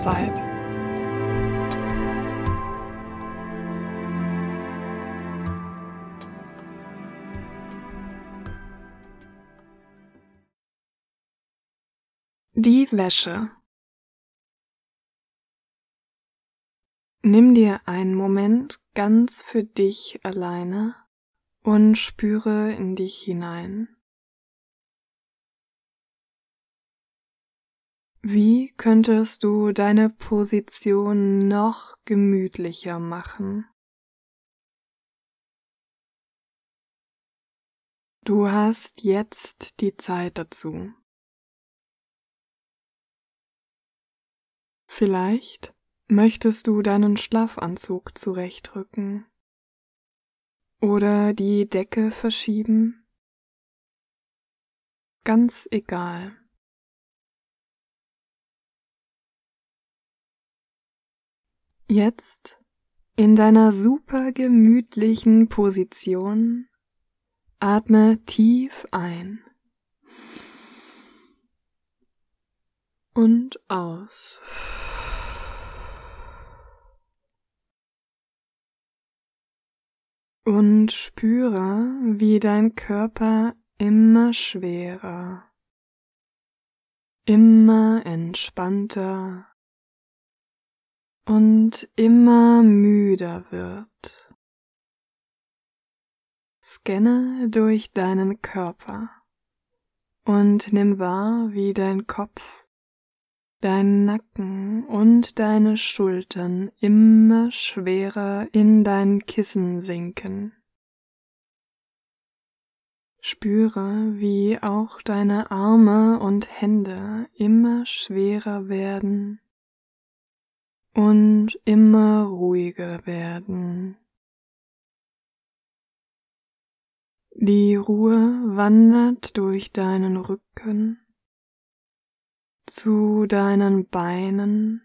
Zeit. Die Wäsche. Nimm dir einen Moment ganz für dich alleine und spüre in dich hinein. Wie könntest du deine Position noch gemütlicher machen? Du hast jetzt die Zeit dazu. Vielleicht möchtest du deinen Schlafanzug zurechtrücken oder die Decke verschieben. Ganz egal. Jetzt in deiner super gemütlichen Position atme tief ein und aus. Und spüre, wie dein Körper immer schwerer, immer entspannter und immer müder wird. Scanne durch deinen Körper und nimm wahr, wie dein Kopf, dein Nacken und deine Schultern immer schwerer in dein Kissen sinken. Spüre, wie auch deine Arme und Hände immer schwerer werden und immer ruhiger werden. Die Ruhe wandert durch deinen Rücken zu deinen Beinen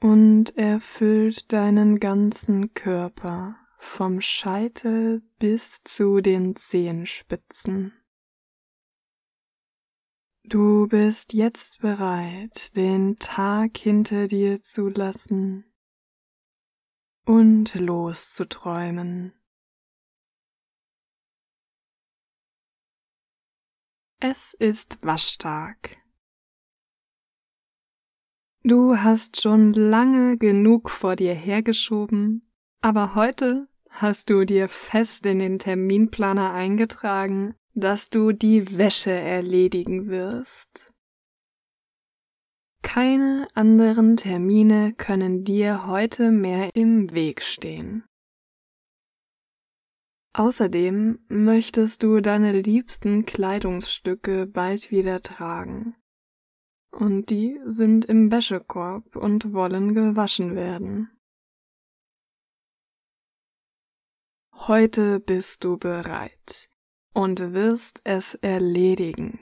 und erfüllt deinen ganzen Körper vom Scheitel bis zu den Zehenspitzen. Du bist jetzt bereit, den Tag hinter dir zu lassen und loszuträumen. Es ist Waschtag. Du hast schon lange genug vor dir hergeschoben, aber heute hast du dir fest in den Terminplaner eingetragen, dass du die Wäsche erledigen wirst. Keine anderen Termine können dir heute mehr im Weg stehen. Außerdem möchtest du deine liebsten Kleidungsstücke bald wieder tragen. Und die sind im Wäschekorb und wollen gewaschen werden. Heute bist du bereit und wirst es erledigen.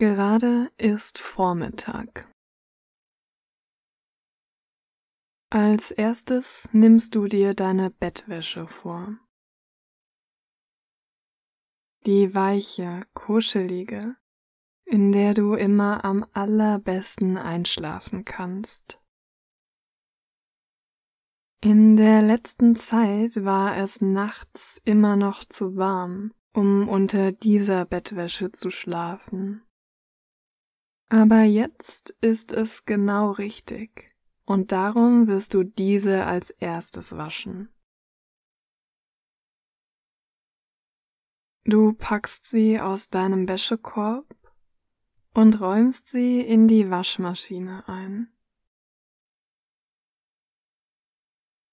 Gerade ist Vormittag. Als erstes nimmst du dir deine Bettwäsche vor. Die weiche, kuschelige, in der du immer am allerbesten einschlafen kannst. In der letzten Zeit war es nachts immer noch zu warm, um unter dieser Bettwäsche zu schlafen. Aber jetzt ist es genau richtig, und darum wirst du diese als erstes waschen. Du packst sie aus deinem Wäschekorb und räumst sie in die Waschmaschine ein.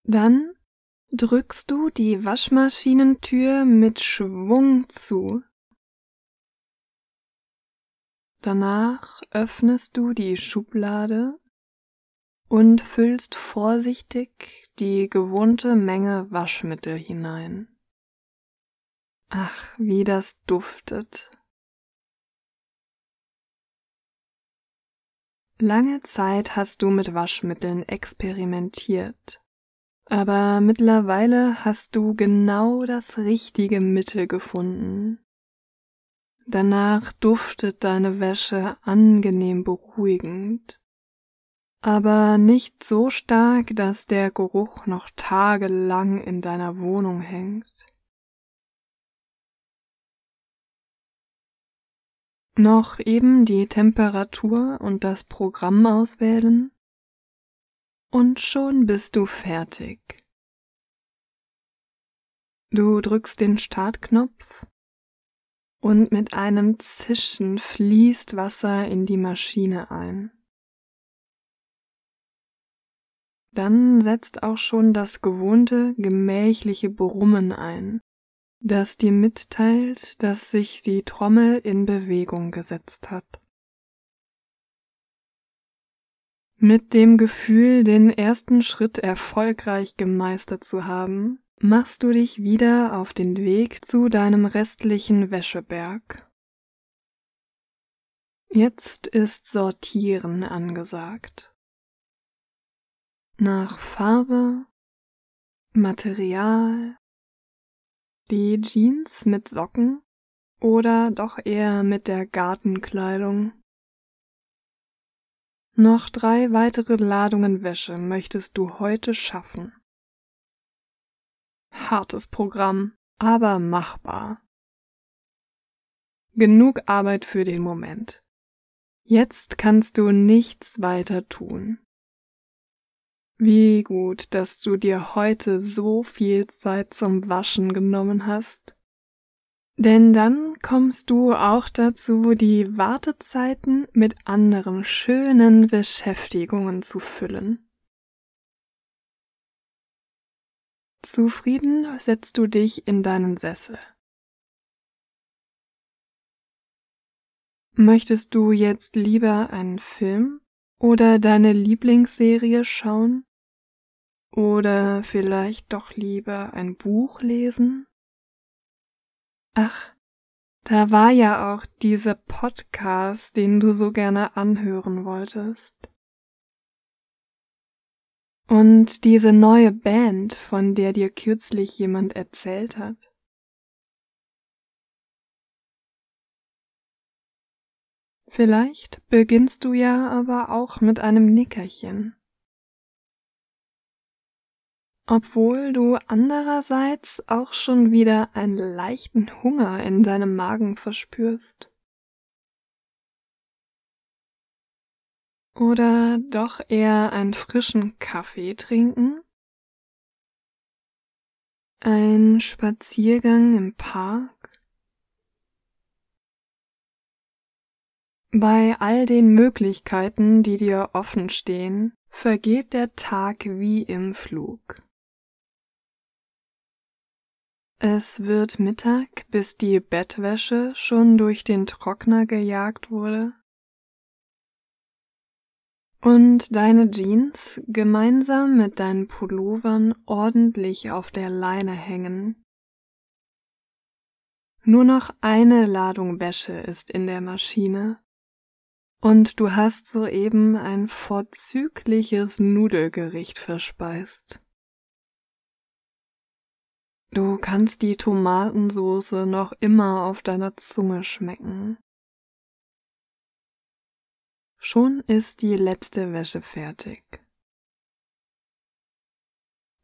Dann drückst du die Waschmaschinentür mit Schwung zu. Danach öffnest du die Schublade und füllst vorsichtig die gewohnte Menge Waschmittel hinein. Ach, wie das duftet. Lange Zeit hast du mit Waschmitteln experimentiert. Aber mittlerweile hast du genau das richtige Mittel gefunden. Danach duftet deine Wäsche angenehm beruhigend, aber nicht so stark, dass der Geruch noch tagelang in deiner Wohnung hängt. Noch eben die Temperatur und das Programm auswählen und schon bist du fertig. Du drückst den Startknopf und mit einem Zischen fließt Wasser in die Maschine ein. Dann setzt auch schon das gewohnte gemächliche Brummen ein, das dir mitteilt, dass sich die Trommel in Bewegung gesetzt hat. Mit dem Gefühl, den ersten Schritt erfolgreich gemeistert zu haben, machst du dich wieder auf den Weg zu deinem restlichen Wäscheberg. Jetzt ist Sortieren angesagt. Nach Farbe, Material, die Jeans mit Socken oder doch eher mit der Gartenkleidung. Noch drei weitere Ladungen Wäsche möchtest du heute schaffen. Hartes Programm, aber machbar. Genug Arbeit für den Moment. Jetzt kannst du nichts weiter tun. Wie gut, dass du dir heute so viel Zeit zum Waschen genommen hast. Denn dann kommst du auch dazu, die Wartezeiten mit anderen schönen Beschäftigungen zu füllen. Zufrieden setzt du dich in deinen Sessel. Möchtest du jetzt lieber einen Film oder deine Lieblingsserie schauen? Oder vielleicht doch lieber ein Buch lesen? Ach, da war ja auch dieser Podcast, den du so gerne anhören wolltest. Und diese neue Band, von der dir kürzlich jemand erzählt hat. Vielleicht beginnst du ja aber auch mit einem Nickerchen. Obwohl du andererseits auch schon wieder einen leichten Hunger in deinem Magen verspürst. Oder doch eher einen frischen Kaffee trinken? Ein Spaziergang im Park? Bei all den Möglichkeiten, die dir offen stehen, vergeht der Tag wie im Flug. Es wird Mittag, bis die Bettwäsche schon durch den Trockner gejagt wurde und deine Jeans gemeinsam mit deinen Pullovern ordentlich auf der Leine hängen. Nur noch eine Ladung Wäsche ist in der Maschine und du hast soeben ein vorzügliches Nudelgericht verspeist. Du kannst die Tomatensoße noch immer auf deiner Zunge schmecken. Schon ist die letzte Wäsche fertig.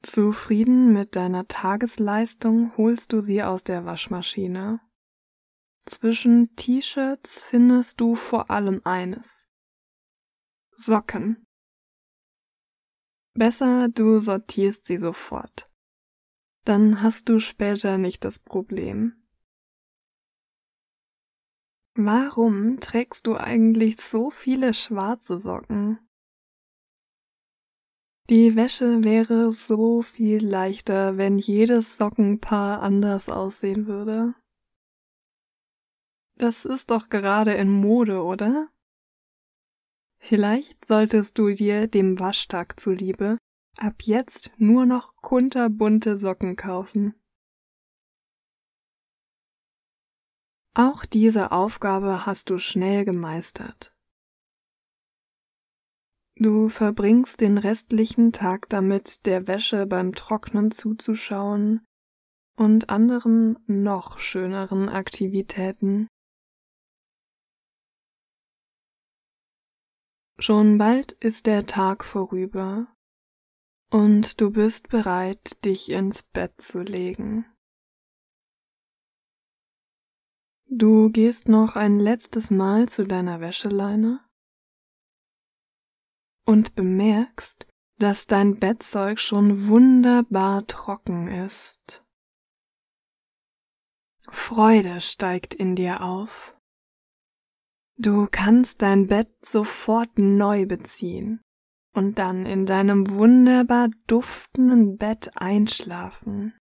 Zufrieden mit deiner Tagesleistung holst du sie aus der Waschmaschine. Zwischen T-Shirts findest du vor allem eines. Socken. Besser, du sortierst sie sofort. Dann hast du später nicht das Problem. Warum trägst du eigentlich so viele schwarze Socken? Die Wäsche wäre so viel leichter, wenn jedes Sockenpaar anders aussehen würde. Das ist doch gerade in Mode, oder? Vielleicht solltest du dir dem Waschtag zuliebe ab jetzt nur noch kunterbunte Socken kaufen. Auch diese Aufgabe hast du schnell gemeistert. Du verbringst den restlichen Tag damit, der Wäsche beim Trocknen zuzuschauen und anderen noch schöneren Aktivitäten. Schon bald ist der Tag vorüber und du bist bereit, dich ins Bett zu legen. Du gehst noch ein letztes Mal zu deiner Wäscheleine und bemerkst, dass dein Bettzeug schon wunderbar trocken ist. Freude steigt in dir auf. Du kannst dein Bett sofort neu beziehen und dann in deinem wunderbar duftenden Bett einschlafen.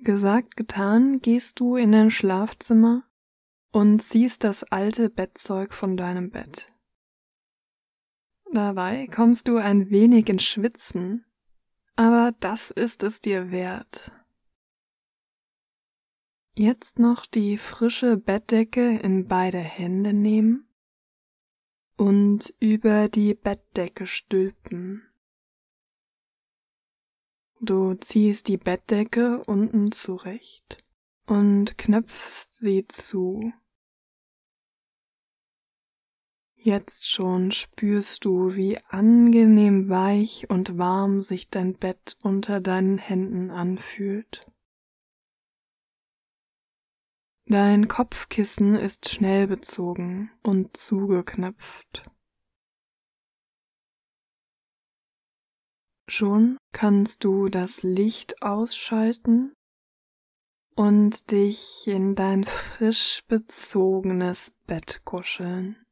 Gesagt, getan, gehst du in dein Schlafzimmer und ziehst das alte Bettzeug von deinem Bett. Dabei kommst du ein wenig in Schwitzen, aber das ist es dir wert. Jetzt noch die frische Bettdecke in beide Hände nehmen und über die Bettdecke stülpen. Du ziehst die Bettdecke unten zurecht und knöpfst sie zu. Jetzt schon spürst du, wie angenehm weich und warm sich dein Bett unter deinen Händen anfühlt. Dein Kopfkissen ist schnell bezogen und zugeknöpft. Schon kannst du das Licht ausschalten und dich in dein frisch bezogenes Bett kuscheln.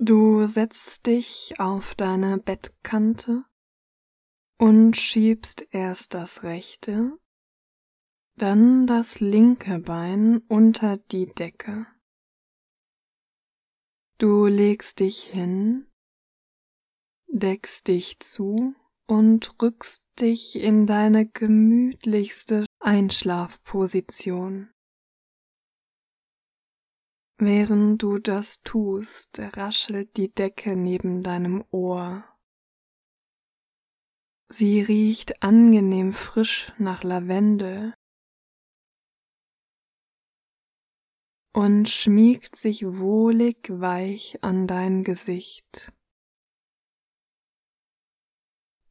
Du setzt dich auf deine Bettkante und schiebst erst das rechte, dann das linke Bein unter die Decke. Du legst dich hin, deckst dich zu und rückst dich in deine gemütlichste Einschlafposition. Während du das tust, raschelt die Decke neben deinem Ohr. Sie riecht angenehm frisch nach Lavendel und schmiegt sich wohlig weich an dein Gesicht.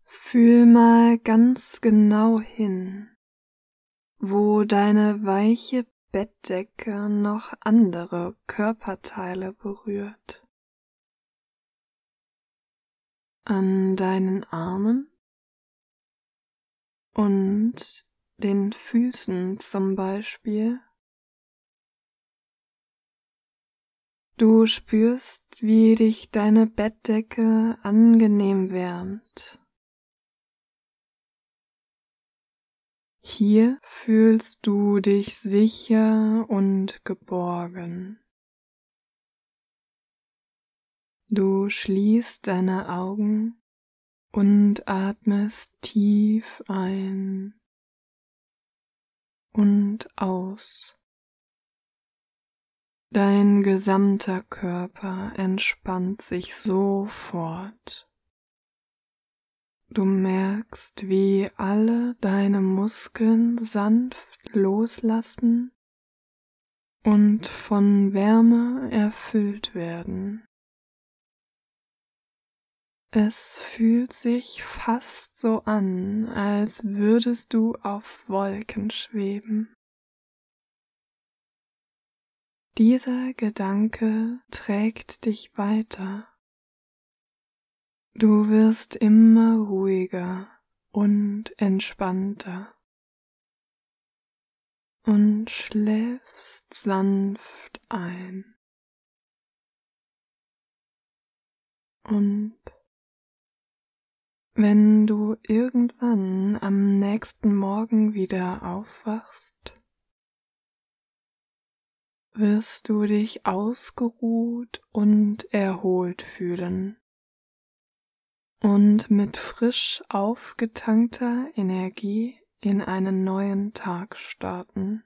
Fühl mal ganz genau hin, wo deine weiche Bettdecke noch andere Körperteile berührt. An deinen Armen und den Füßen zum Beispiel. Du spürst, wie dich deine Bettdecke angenehm wärmt. Hier fühlst du dich sicher und geborgen. Du schließt deine Augen und atmest tief ein und aus. Dein gesamter Körper entspannt sich sofort. Du merkst, wie alle deine Muskeln sanft loslassen und von Wärme erfüllt werden. Es fühlt sich fast so an, als würdest du auf Wolken schweben. Dieser Gedanke trägt dich weiter Du wirst immer ruhiger und entspannter und schläfst sanft ein. Und wenn du irgendwann am nächsten Morgen wieder aufwachst, wirst du dich ausgeruht und erholt fühlen und mit frisch aufgetankter Energie in einen neuen Tag starten.